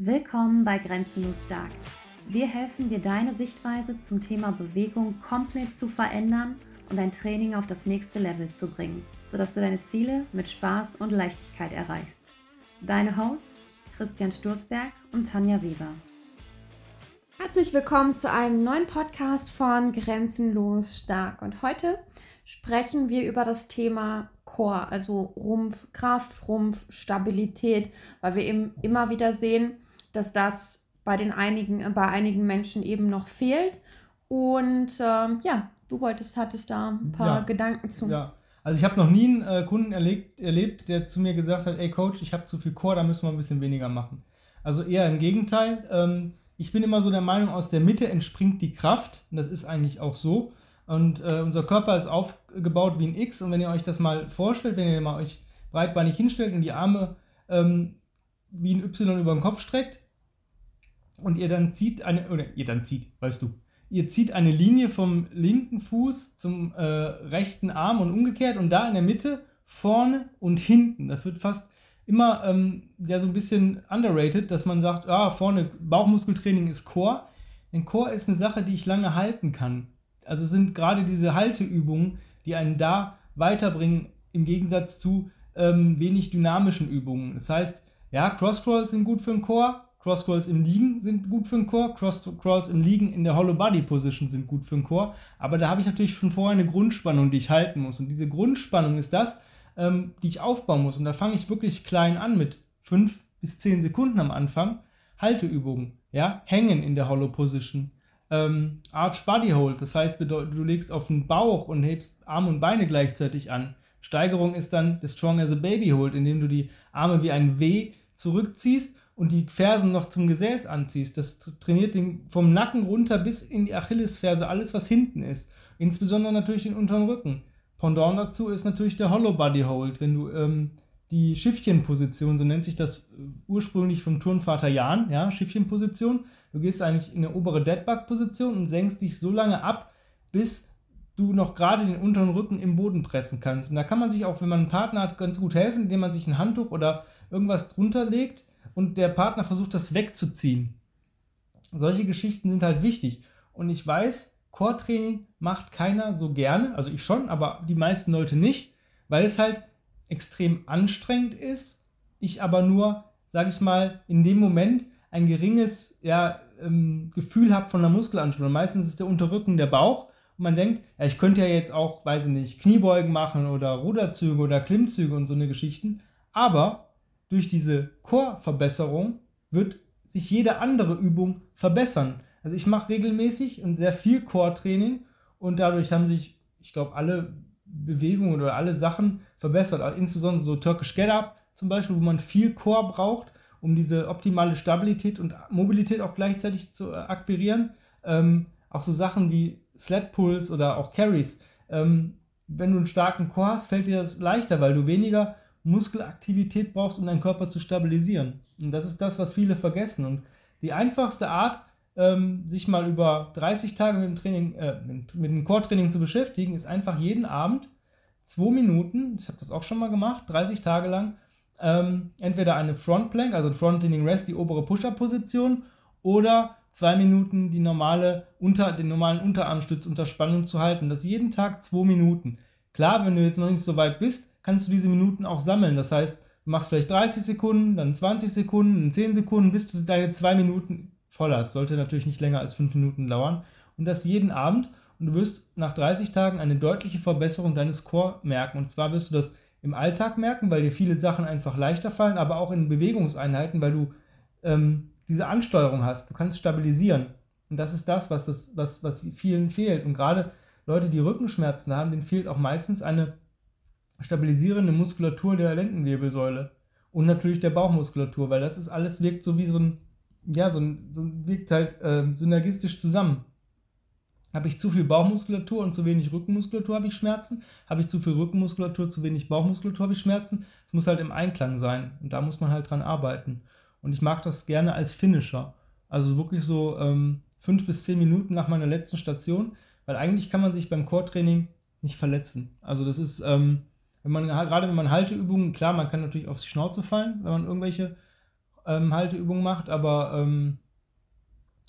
Willkommen bei Grenzenlos Stark. Wir helfen dir, deine Sichtweise zum Thema Bewegung komplett zu verändern und dein Training auf das nächste Level zu bringen, sodass du deine Ziele mit Spaß und Leichtigkeit erreichst. Deine Hosts Christian Sturzberg und Tanja Weber. Herzlich willkommen zu einem neuen Podcast von Grenzenlos Stark. Und heute sprechen wir über das Thema Core, also Rumpf, Kraft, Rumpf, Stabilität, weil wir eben immer wieder sehen, dass das bei den einigen, bei einigen Menschen eben noch fehlt. Und ähm, ja, du wolltest, hattest da ein paar ja, Gedanken zu. Ja, also ich habe noch nie einen äh, Kunden erlebt, erlebt, der zu mir gesagt hat, ey Coach, ich habe zu viel Core, da müssen wir ein bisschen weniger machen. Also eher im Gegenteil. Ähm, ich bin immer so der Meinung, aus der Mitte entspringt die Kraft. Und das ist eigentlich auch so. Und äh, unser Körper ist aufgebaut wie ein X. Und wenn ihr euch das mal vorstellt, wenn ihr mal euch breitbeinig hinstellt und die Arme ähm, wie ein Y über den Kopf streckt und ihr dann zieht eine, oder ihr dann zieht, weißt du, ihr zieht eine Linie vom linken Fuß zum äh, rechten Arm und umgekehrt und da in der Mitte, vorne und hinten. Das wird fast immer ähm, ja, so ein bisschen underrated, dass man sagt, ah, vorne Bauchmuskeltraining ist Core. Denn Core ist eine Sache, die ich lange halten kann. Also sind gerade diese Halteübungen, die einen da weiterbringen, im Gegensatz zu ähm, wenig dynamischen Übungen. Das heißt, ja, Cross-Crawls sind gut für den Core, Cross-Crawls im Liegen sind gut für den Core, Cross-Crawls im Liegen in der Hollow Body Position sind gut für den Core, aber da habe ich natürlich von vorher eine Grundspannung, die ich halten muss. Und diese Grundspannung ist das, ähm, die ich aufbauen muss. Und da fange ich wirklich klein an mit 5 bis 10 Sekunden am Anfang. Halteübungen, ja, hängen in der Hollow Position. Ähm, Arch Body Hold, das heißt, du legst auf den Bauch und hebst Arme und Beine gleichzeitig an. Steigerung ist dann der Strong as a Baby Hold, indem du die Arme wie ein W zurückziehst und die Fersen noch zum Gesäß anziehst. Das trainiert den vom Nacken runter bis in die Achillesferse, alles was hinten ist. Insbesondere natürlich den unteren Rücken. Pendant dazu ist natürlich der Hollow Body Hold, wenn du ähm, die Schiffchenposition, so nennt sich das äh, ursprünglich vom Turnvater Jan, ja, Schiffchenposition. Du gehst eigentlich in eine obere Deadbug-Position und senkst dich so lange ab, bis du noch gerade den unteren Rücken im Boden pressen kannst. Und da kann man sich auch, wenn man einen Partner hat, ganz gut helfen, indem man sich ein Handtuch oder irgendwas drunter legt und der Partner versucht, das wegzuziehen. Solche Geschichten sind halt wichtig. Und ich weiß, Core-Training macht keiner so gerne, also ich schon, aber die meisten Leute nicht, weil es halt extrem anstrengend ist. Ich aber nur, sage ich mal, in dem Moment ein geringes ja, ähm, Gefühl habe von der Muskelanspannung. Meistens ist der Unterrücken der Bauch und man denkt, ja, ich könnte ja jetzt auch, weiß ich nicht, Kniebeugen machen oder Ruderzüge oder Klimmzüge und so eine Geschichten. Aber durch diese Core-Verbesserung wird sich jede andere Übung verbessern. Also ich mache regelmäßig und sehr viel Core-Training und dadurch haben sich, ich glaube, alle Bewegungen oder alle Sachen verbessert. Also insbesondere so Turkish Get Up zum Beispiel, wo man viel Core braucht, um diese optimale Stabilität und Mobilität auch gleichzeitig zu äh, akquirieren. Ähm, auch so Sachen wie Sled Pulls oder auch Carries. Ähm, wenn du einen starken Core hast, fällt dir das leichter, weil du weniger Muskelaktivität brauchst, um deinen Körper zu stabilisieren. Und das ist das, was viele vergessen. Und die einfachste Art, ähm, sich mal über 30 Tage mit dem Training, äh, mit, dem Core-Training zu beschäftigen, ist einfach jeden Abend zwei Minuten, ich habe das auch schon mal gemacht, 30 Tage lang, ähm, entweder eine Front Plank, also Front Leaning Rest, die obere Push-Up-Position, oder zwei Minuten die normale unter, den normalen Unterarmstütz unter Spannung zu halten. Das jeden Tag zwei Minuten. Klar, wenn du jetzt noch nicht so weit bist, kannst du diese Minuten auch sammeln. Das heißt, du machst vielleicht 30 Sekunden, dann 20 Sekunden, dann 10 Sekunden, bis du deine zwei Minuten voll hast. Sollte natürlich nicht länger als fünf Minuten dauern. Und das jeden Abend. Und du wirst nach 30 Tagen eine deutliche Verbesserung deines Core merken. Und zwar wirst du das im Alltag merken, weil dir viele Sachen einfach leichter fallen, aber auch in Bewegungseinheiten, weil du ähm, diese Ansteuerung hast. Du kannst stabilisieren. Und das ist das, was, das, was, was vielen fehlt. Und gerade Leute, die Rückenschmerzen haben, denen fehlt auch meistens eine stabilisierende Muskulatur der Lendenwirbelsäule. Und natürlich der Bauchmuskulatur, weil das ist alles wirkt so wie so ein, ja, so ein, so wirkt halt äh, synergistisch zusammen. Habe ich zu viel Bauchmuskulatur und zu wenig Rückenmuskulatur, habe ich Schmerzen. Habe ich zu viel Rückenmuskulatur, zu wenig Bauchmuskulatur, habe ich Schmerzen. Es muss halt im Einklang sein. Und da muss man halt dran arbeiten. Und ich mag das gerne als Finisher. Also wirklich so ähm, fünf bis zehn Minuten nach meiner letzten Station, weil eigentlich kann man sich beim Core-Training nicht verletzen. Also das ist, ähm, wenn man gerade wenn man Halteübungen, klar, man kann natürlich auf die Schnauze fallen, wenn man irgendwelche ähm, Halteübungen macht, aber ähm,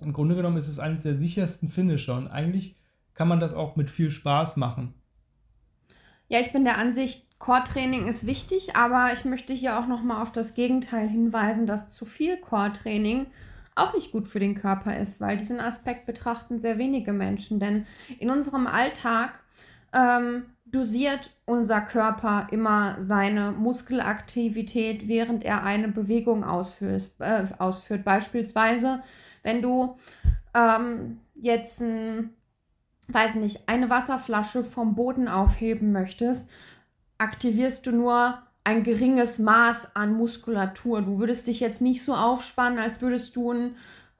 im Grunde genommen ist es eines der sichersten Finisher und eigentlich kann man das auch mit viel Spaß machen. Ja, ich bin der Ansicht, Core-Training ist wichtig, aber ich möchte hier auch nochmal auf das Gegenteil hinweisen, dass zu viel Core-Training auch nicht gut für den Körper ist, weil diesen Aspekt betrachten sehr wenige Menschen. Denn in unserem Alltag ähm, dosiert unser Körper immer seine Muskelaktivität, während er eine Bewegung ausführt. Äh, ausführt. Beispielsweise, wenn du ähm, jetzt ein, weiß nicht, eine Wasserflasche vom Boden aufheben möchtest, aktivierst du nur ein geringes Maß an Muskulatur. Du würdest dich jetzt nicht so aufspannen, als würdest du ein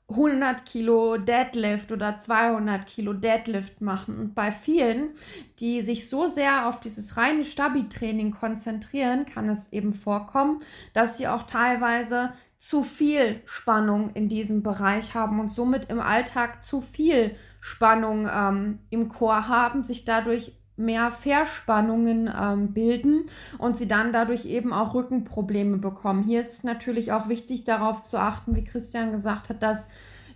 100 Kilo Deadlift oder 200 Kilo Deadlift machen. Und bei vielen, die sich so sehr auf dieses reine Stabi-Training konzentrieren, kann es eben vorkommen, dass sie auch teilweise zu viel Spannung in diesem Bereich haben und somit im Alltag zu viel Spannung ähm, im Chor haben, sich dadurch mehr Verspannungen ähm, bilden und sie dann dadurch eben auch Rückenprobleme bekommen. Hier ist es natürlich auch wichtig darauf zu achten, wie Christian gesagt hat, dass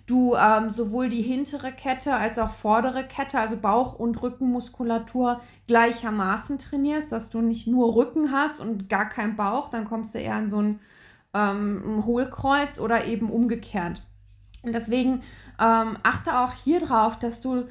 du ähm, sowohl die hintere Kette als auch vordere Kette, also Bauch- und Rückenmuskulatur gleichermaßen trainierst, dass du nicht nur Rücken hast und gar keinen Bauch, dann kommst du eher in so ein, ähm, Hohlkreuz oder eben umgekehrt. Und deswegen ähm, achte auch hier drauf, dass du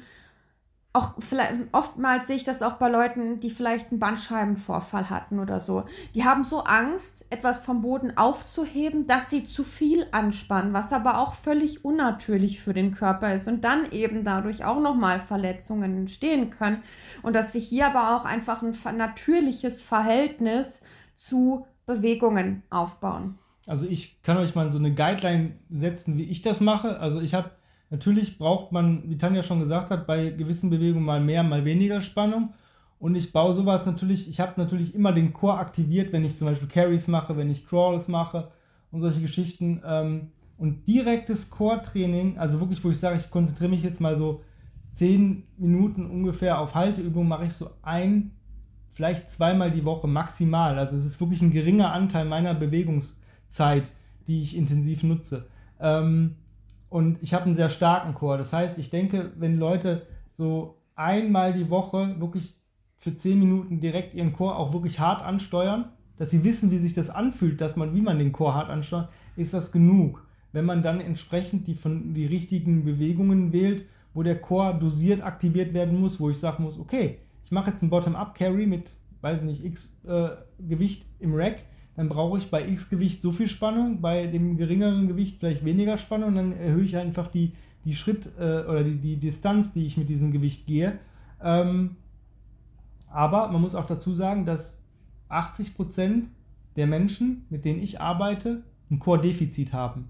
auch vielleicht, oftmals sehe ich das auch bei Leuten, die vielleicht einen Bandscheibenvorfall hatten oder so. Die haben so Angst, etwas vom Boden aufzuheben, dass sie zu viel anspannen, was aber auch völlig unnatürlich für den Körper ist und dann eben dadurch auch nochmal Verletzungen entstehen können. Und dass wir hier aber auch einfach ein natürliches Verhältnis zu Bewegungen aufbauen. Also ich kann euch mal so eine Guideline setzen, wie ich das mache. Also ich habe Natürlich braucht man, wie Tanja schon gesagt hat, bei gewissen Bewegungen mal mehr, mal weniger Spannung. Und ich baue sowas natürlich, ich habe natürlich immer den Core aktiviert, wenn ich zum Beispiel Carries mache, wenn ich Crawls mache und solche Geschichten. Ähm, und direktes Core-Training, also wirklich, wo ich sage, ich konzentriere mich jetzt mal so 10 Minuten ungefähr auf Halteübungen, mache ich so ein, vielleicht zweimal die Woche maximal. Also es ist wirklich ein geringer Anteil meiner Bewegungszeit, die ich intensiv nutze. Ähm, und ich habe einen sehr starken Chor. Das heißt, ich denke, wenn Leute so einmal die Woche wirklich für 10 Minuten direkt ihren Chor auch wirklich hart ansteuern, dass sie wissen, wie sich das anfühlt, dass man, wie man den Chor hart ansteuert, ist das genug. Wenn man dann entsprechend die, von, die richtigen Bewegungen wählt, wo der Chor dosiert aktiviert werden muss, wo ich sagen muss, okay, ich mache jetzt einen Bottom-Up-Carry mit, weiß nicht, X äh, Gewicht im Rack, dann brauche ich bei X Gewicht so viel Spannung, bei dem geringeren Gewicht vielleicht weniger Spannung, dann erhöhe ich einfach die, die Schritt äh, oder die, die Distanz, die ich mit diesem Gewicht gehe. Ähm, aber man muss auch dazu sagen, dass 80% der Menschen, mit denen ich arbeite, ein Core-Defizit haben.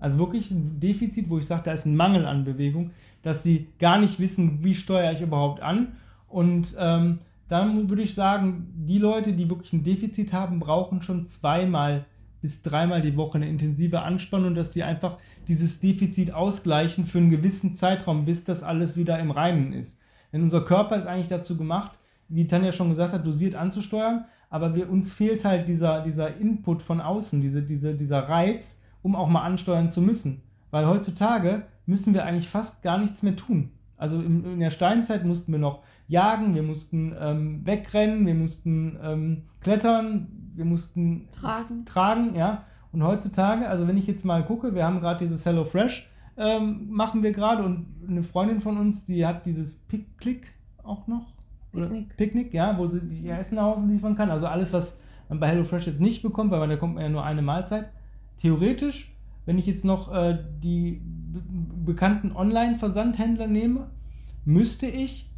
Also wirklich ein Defizit, wo ich sage, da ist ein Mangel an Bewegung, dass sie gar nicht wissen, wie steuere ich überhaupt an. Und ähm, dann würde ich sagen, die Leute, die wirklich ein Defizit haben, brauchen schon zweimal bis dreimal die Woche eine intensive Anspannung, dass sie einfach dieses Defizit ausgleichen für einen gewissen Zeitraum, bis das alles wieder im Reinen ist. Denn unser Körper ist eigentlich dazu gemacht, wie Tanja schon gesagt hat, dosiert anzusteuern, aber wir, uns fehlt halt dieser, dieser Input von außen, diese, diese, dieser Reiz, um auch mal ansteuern zu müssen. Weil heutzutage müssen wir eigentlich fast gar nichts mehr tun. Also in, in der Steinzeit mussten wir noch jagen, wir mussten ähm, wegrennen, wir mussten ähm, klettern, wir mussten tragen. tragen, ja. Und heutzutage, also wenn ich jetzt mal gucke, wir haben gerade dieses Hello Fresh, ähm, machen wir gerade und eine Freundin von uns, die hat dieses Pick-Click auch noch. Picknick. Picknick, ja, wo sie sich ihr Essen nach Hause liefern kann. Also alles, was man bei HelloFresh jetzt nicht bekommt, weil man, da kommt man ja nur eine Mahlzeit. Theoretisch, wenn ich jetzt noch äh, die bekannten Online-Versandhändler nehme, müsste ich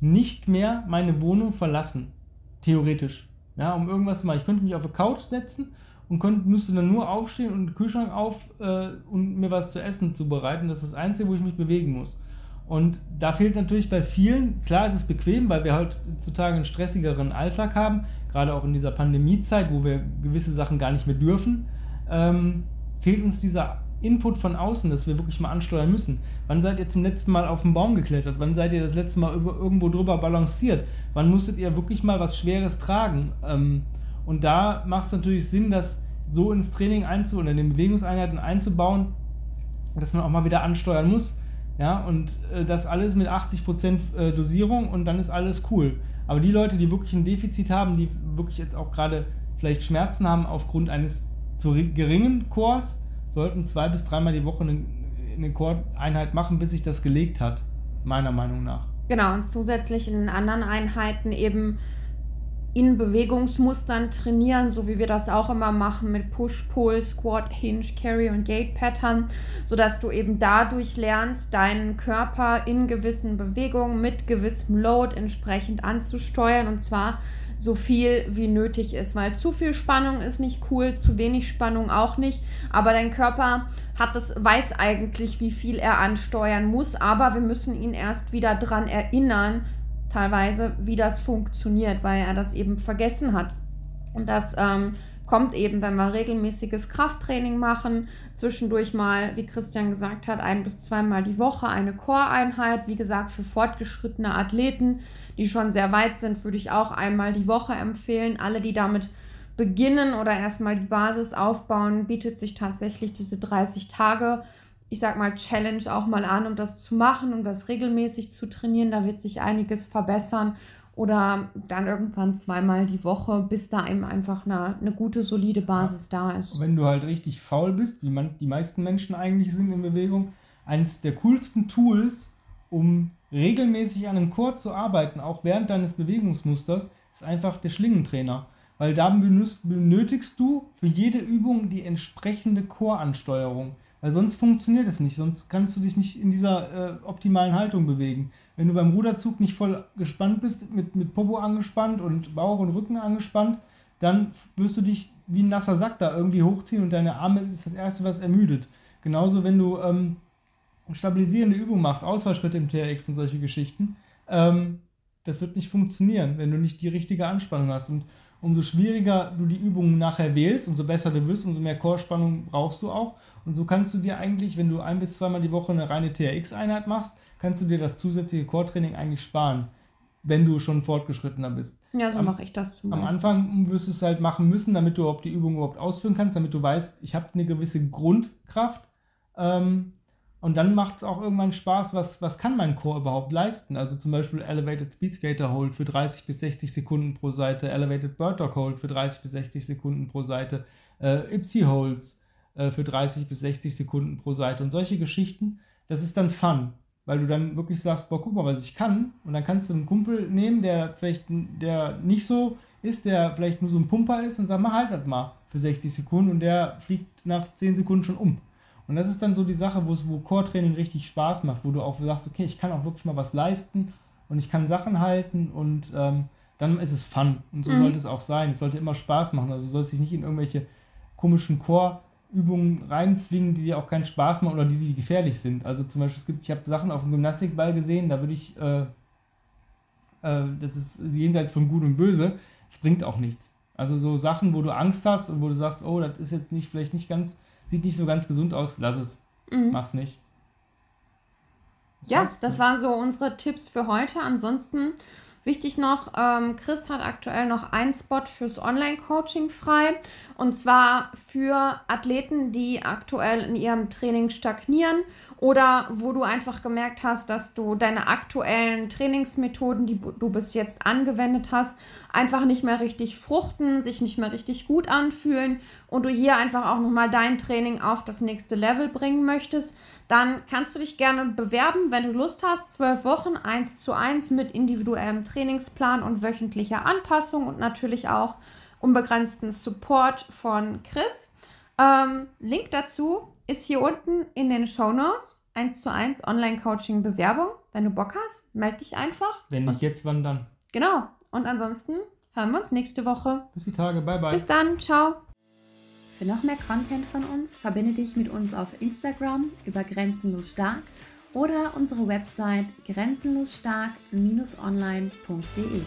nicht mehr meine Wohnung verlassen. Theoretisch. Ja, um irgendwas zu machen. Ich könnte mich auf eine Couch setzen und könnte, müsste dann nur aufstehen und den Kühlschrank auf äh, und mir was zu essen zubereiten. Das ist das Einzige, wo ich mich bewegen muss. Und da fehlt natürlich bei vielen, klar ist es bequem, weil wir heutzutage einen stressigeren Alltag haben, gerade auch in dieser Pandemiezeit, wo wir gewisse Sachen gar nicht mehr dürfen, ähm, fehlt uns dieser Input von außen, dass wir wirklich mal ansteuern müssen. Wann seid ihr zum letzten Mal auf den Baum geklettert? Wann seid ihr das letzte Mal über, irgendwo drüber balanciert? Wann musstet ihr wirklich mal was Schweres tragen? Ähm, und da macht es natürlich Sinn, dass so ins Training einzu oder in den Bewegungseinheiten einzubauen, dass man auch mal wieder ansteuern muss. Ja, und äh, das alles mit 80% äh, Dosierung und dann ist alles cool. Aber die Leute, die wirklich ein Defizit haben, die wirklich jetzt auch gerade vielleicht Schmerzen haben aufgrund eines zu geringen Chors, sollten zwei bis dreimal die Woche eine, Choreinheit machen, bis sich das gelegt hat, meiner Meinung nach. Genau, und zusätzlich in anderen Einheiten eben in Bewegungsmustern trainieren, so wie wir das auch immer machen mit Push, Pull, Squat, Hinge, Carry und Gate Pattern, sodass du eben dadurch lernst, deinen Körper in gewissen Bewegungen mit gewissem Load entsprechend anzusteuern und zwar so viel wie nötig ist, weil zu viel Spannung ist nicht cool, zu wenig Spannung auch nicht, aber dein Körper hat das weiß eigentlich, wie viel er ansteuern muss, aber wir müssen ihn erst wieder dran erinnern, teilweise, wie das funktioniert, weil er das eben vergessen hat. Und das ähm, kommt eben, wenn wir regelmäßiges Krafttraining machen, zwischendurch mal, wie Christian gesagt hat, ein bis zweimal die Woche eine Core-Einheit. Wie gesagt, für fortgeschrittene Athleten, die schon sehr weit sind, würde ich auch einmal die Woche empfehlen. Alle, die damit beginnen oder erstmal die Basis aufbauen, bietet sich tatsächlich diese 30 Tage ich sag mal, Challenge auch mal an, um das zu machen, um das regelmäßig zu trainieren. Da wird sich einiges verbessern. Oder dann irgendwann zweimal die Woche, bis da eben einfach eine, eine gute, solide Basis da ist. Wenn du halt richtig faul bist, wie man, die meisten Menschen eigentlich sind in Bewegung, eines der coolsten Tools, um regelmäßig an einem Chord zu arbeiten, auch während deines Bewegungsmusters, ist einfach der Schlingentrainer. Weil da benötigst du für jede Übung die entsprechende Choransteuerung. Weil sonst funktioniert es nicht, sonst kannst du dich nicht in dieser äh, optimalen Haltung bewegen. Wenn du beim Ruderzug nicht voll gespannt bist, mit, mit Popo angespannt und Bauch und Rücken angespannt, dann wirst du dich wie ein nasser Sack da irgendwie hochziehen und deine Arme ist das Erste, was ermüdet. Genauso, wenn du ähm, stabilisierende Übungen machst, Ausfallschritte im TRX und solche Geschichten, ähm, das wird nicht funktionieren, wenn du nicht die richtige Anspannung hast. Und umso schwieriger du die Übungen nachher wählst, umso besser du wirst, umso mehr Chorspannung brauchst du auch. Und so kannst du dir eigentlich, wenn du ein bis zweimal die Woche eine reine TRX-Einheit machst, kannst du dir das zusätzliche Core-Training eigentlich sparen, wenn du schon fortgeschrittener bist. Ja, so mache ich das zum Beispiel. Am Anfang wirst du es halt machen müssen, damit du überhaupt die Übung überhaupt ausführen kannst, damit du weißt, ich habe eine gewisse Grundkraft. Ähm, und dann macht es auch irgendwann Spaß, was, was kann mein Core überhaupt leisten? Also zum Beispiel Elevated Speed Skater Hold für 30 bis 60 Sekunden pro Seite, Elevated Bird Dog Hold für 30 bis 60 Sekunden pro Seite, äh, Ipsy Holds äh, für 30 bis 60 Sekunden pro Seite und solche Geschichten. Das ist dann Fun, weil du dann wirklich sagst, boah, guck mal, was ich kann. Und dann kannst du einen Kumpel nehmen, der vielleicht der nicht so ist, der vielleicht nur so ein Pumper ist und sag mal, halt das mal für 60 Sekunden und der fliegt nach 10 Sekunden schon um. Und das ist dann so die Sache, wo Core-Training richtig Spaß macht, wo du auch sagst, okay, ich kann auch wirklich mal was leisten und ich kann Sachen halten und ähm, dann ist es Fun. Und so mhm. sollte es auch sein. Es sollte immer Spaß machen. Also soll es sich nicht in irgendwelche komischen Core-Übungen reinzwingen, die dir auch keinen Spaß machen oder die, die gefährlich sind. Also zum Beispiel, es gibt, ich habe Sachen auf dem Gymnastikball gesehen, da würde ich, äh, äh, das ist jenseits von Gut und Böse, es bringt auch nichts. Also so Sachen, wo du Angst hast und wo du sagst, oh, das ist jetzt nicht, vielleicht nicht ganz sieht nicht so ganz gesund aus, lass es. Mhm. Mach's nicht. Das ja, das waren so unsere Tipps für heute. Ansonsten wichtig noch, ähm, Chris hat aktuell noch einen Spot fürs Online-Coaching frei. Und zwar für Athleten, die aktuell in ihrem Training stagnieren oder wo du einfach gemerkt hast, dass du deine aktuellen Trainingsmethoden, die du bis jetzt angewendet hast, einfach nicht mehr richtig fruchten, sich nicht mehr richtig gut anfühlen und du hier einfach auch nochmal dein Training auf das nächste Level bringen möchtest, dann kannst du dich gerne bewerben, wenn du Lust hast. Zwölf Wochen, eins zu eins mit individuellem Trainingsplan und wöchentlicher Anpassung und natürlich auch unbegrenzten Support von Chris. Ähm, Link dazu ist hier unten in den Show Notes. 1 zu 1 Online-Coaching Bewerbung. Wenn du Bock hast, melde dich einfach. Wenn nicht jetzt, wann dann? Genau. Und ansonsten hören wir uns nächste Woche. Bis die Tage. Bye, bye. Bis dann. Ciao. Für noch mehr Content von uns verbinde dich mit uns auf Instagram über Grenzenlos Stark oder unsere Website grenzenlosstark-online.de.